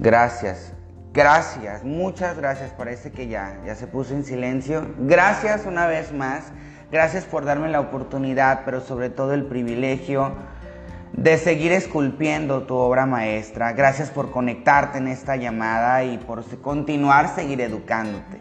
Gracias. Gracias, muchas gracias. Parece que ya, ya se puso en silencio. Gracias una vez más. Gracias por darme la oportunidad, pero sobre todo el privilegio de seguir esculpiendo tu obra maestra. Gracias por conectarte en esta llamada y por continuar seguir educándote.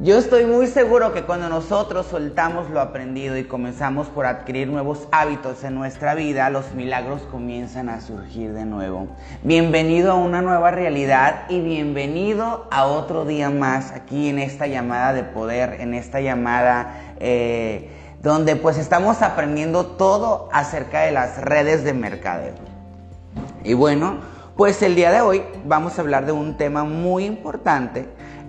Yo estoy muy seguro que cuando nosotros soltamos lo aprendido y comenzamos por adquirir nuevos hábitos en nuestra vida, los milagros comienzan a surgir de nuevo. Bienvenido a una nueva realidad y bienvenido a otro día más aquí en esta llamada de poder, en esta llamada eh, donde pues estamos aprendiendo todo acerca de las redes de mercadeo. Y bueno, pues el día de hoy vamos a hablar de un tema muy importante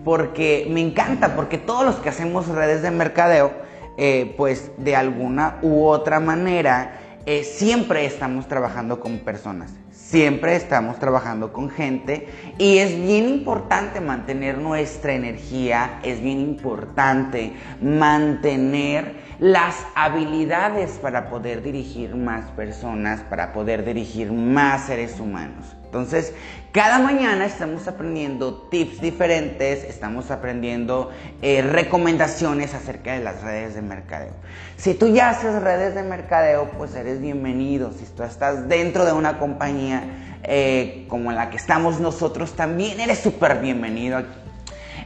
porque me encanta, porque todos los que hacemos redes de mercadeo, eh, pues de alguna u otra manera, eh, siempre estamos trabajando con personas, siempre estamos trabajando con gente y es bien importante mantener nuestra energía, es bien importante mantener las habilidades para poder dirigir más personas, para poder dirigir más seres humanos. Entonces, cada mañana estamos aprendiendo tips diferentes, estamos aprendiendo eh, recomendaciones acerca de las redes de mercadeo. Si tú ya haces redes de mercadeo, pues eres bienvenido. Si tú estás dentro de una compañía eh, como la que estamos nosotros, también eres súper bienvenido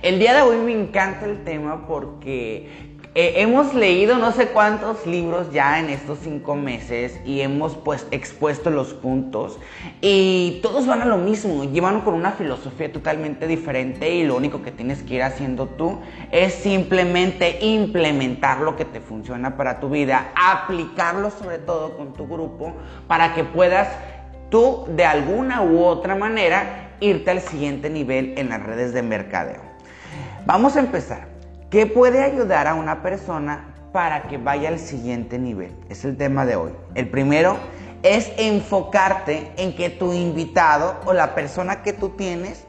El día de hoy me encanta el tema porque eh, hemos leído no sé cuántos libros ya en estos cinco meses y hemos pues expuesto los puntos y todos van a lo mismo, llevan con una filosofía totalmente diferente y lo único que tienes que ir haciendo tú es simplemente implementar lo que te funciona para tu vida, aplicarlo sobre todo con tu grupo para que puedas tú de alguna u otra manera irte al siguiente nivel en las redes de mercadeo. Vamos a empezar. ¿Qué puede ayudar a una persona para que vaya al siguiente nivel? Es el tema de hoy. El primero es enfocarte en que tu invitado o la persona que tú tienes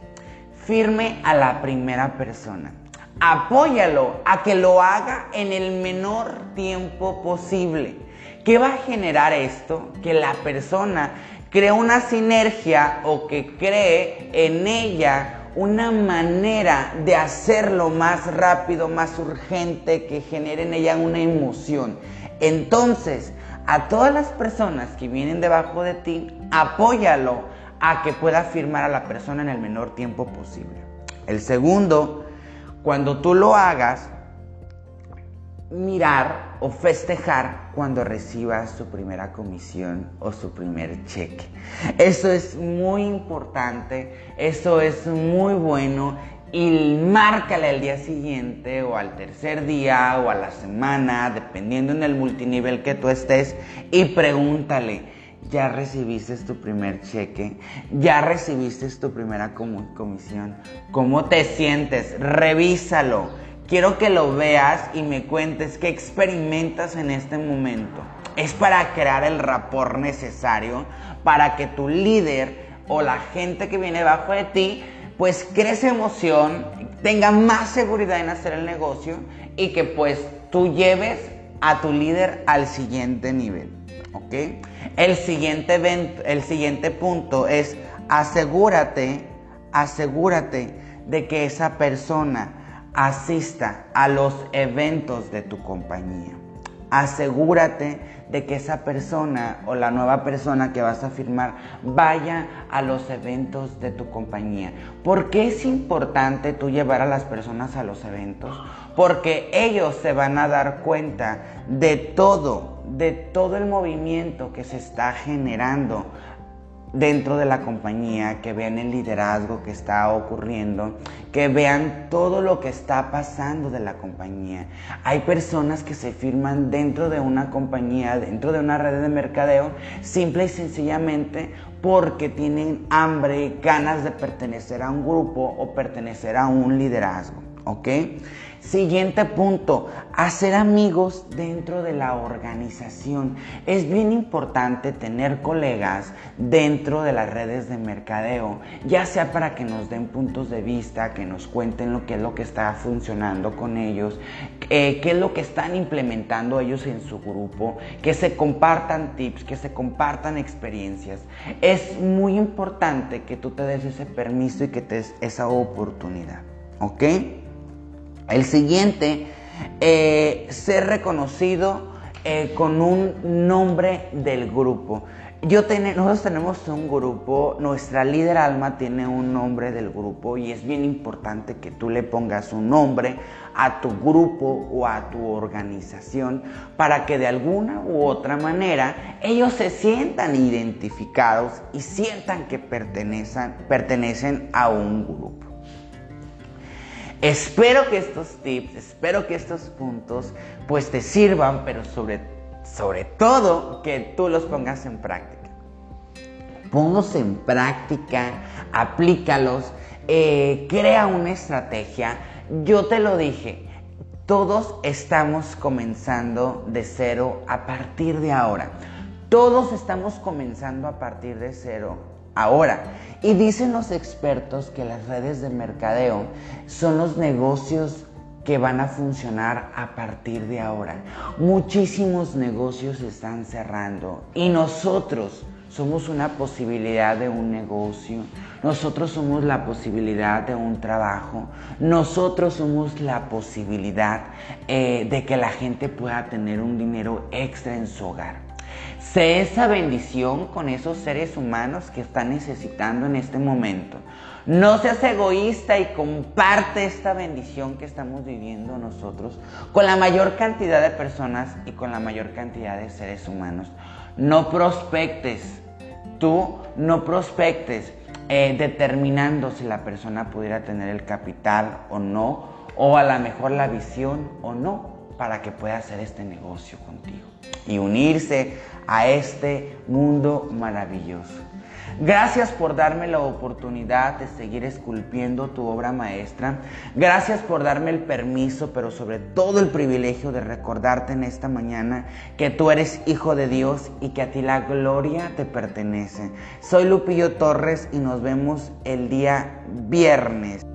firme a la primera persona. Apóyalo a que lo haga en el menor tiempo posible. ¿Qué va a generar esto? Que la persona cree una sinergia o que cree en ella una manera de hacerlo más rápido, más urgente, que genere en ella una emoción. Entonces, a todas las personas que vienen debajo de ti, apóyalo a que pueda firmar a la persona en el menor tiempo posible. El segundo, cuando tú lo hagas, mirar o festejar cuando reciba su primera comisión o su primer cheque. Eso es muy importante, eso es muy bueno y márcale al día siguiente o al tercer día o a la semana, dependiendo en el multinivel que tú estés, y pregúntale, ¿ya recibiste tu primer cheque? ¿Ya recibiste tu primera comisión? ¿Cómo te sientes? Revísalo Quiero que lo veas y me cuentes qué experimentas en este momento. Es para crear el rapor necesario para que tu líder o la gente que viene bajo de ti pues crece emoción, tenga más seguridad en hacer el negocio y que pues tú lleves a tu líder al siguiente nivel. ¿Ok? El siguiente, el siguiente punto es asegúrate, asegúrate de que esa persona asista a los eventos de tu compañía. Asegúrate de que esa persona o la nueva persona que vas a firmar vaya a los eventos de tu compañía. ¿Por qué es importante tú llevar a las personas a los eventos? Porque ellos se van a dar cuenta de todo, de todo el movimiento que se está generando dentro de la compañía, que vean el liderazgo que está ocurriendo, que vean todo lo que está pasando de la compañía. Hay personas que se firman dentro de una compañía, dentro de una red de mercadeo, simple y sencillamente porque tienen hambre, ganas de pertenecer a un grupo o pertenecer a un liderazgo. ¿Ok? Siguiente punto, hacer amigos dentro de la organización. Es bien importante tener colegas dentro de las redes de mercadeo, ya sea para que nos den puntos de vista, que nos cuenten lo que es lo que está funcionando con ellos, eh, qué es lo que están implementando ellos en su grupo, que se compartan tips, que se compartan experiencias. Es muy importante que tú te des ese permiso y que te des esa oportunidad, ¿ok? El siguiente, eh, ser reconocido eh, con un nombre del grupo. Yo nosotros tenemos un grupo, nuestra líder Alma tiene un nombre del grupo y es bien importante que tú le pongas un nombre a tu grupo o a tu organización para que de alguna u otra manera ellos se sientan identificados y sientan que pertenecen a un grupo. Espero que estos tips, espero que estos puntos pues te sirvan, pero sobre, sobre todo que tú los pongas en práctica. Ponlos en práctica, aplícalos, eh, crea una estrategia. Yo te lo dije, todos estamos comenzando de cero a partir de ahora. Todos estamos comenzando a partir de cero ahora. Y dicen los expertos que las redes de mercadeo son los negocios que van a funcionar a partir de ahora. Muchísimos negocios están cerrando y nosotros somos una posibilidad de un negocio, nosotros somos la posibilidad de un trabajo, nosotros somos la posibilidad eh, de que la gente pueda tener un dinero extra en su hogar. Sé esa bendición con esos seres humanos que están necesitando en este momento. No seas egoísta y comparte esta bendición que estamos viviendo nosotros con la mayor cantidad de personas y con la mayor cantidad de seres humanos. No prospectes, tú no prospectes eh, determinando si la persona pudiera tener el capital o no, o a lo mejor la visión o no, para que pueda hacer este negocio contigo y unirse a este mundo maravilloso. Gracias por darme la oportunidad de seguir esculpiendo tu obra maestra. Gracias por darme el permiso, pero sobre todo el privilegio de recordarte en esta mañana que tú eres hijo de Dios y que a ti la gloria te pertenece. Soy Lupillo Torres y nos vemos el día viernes.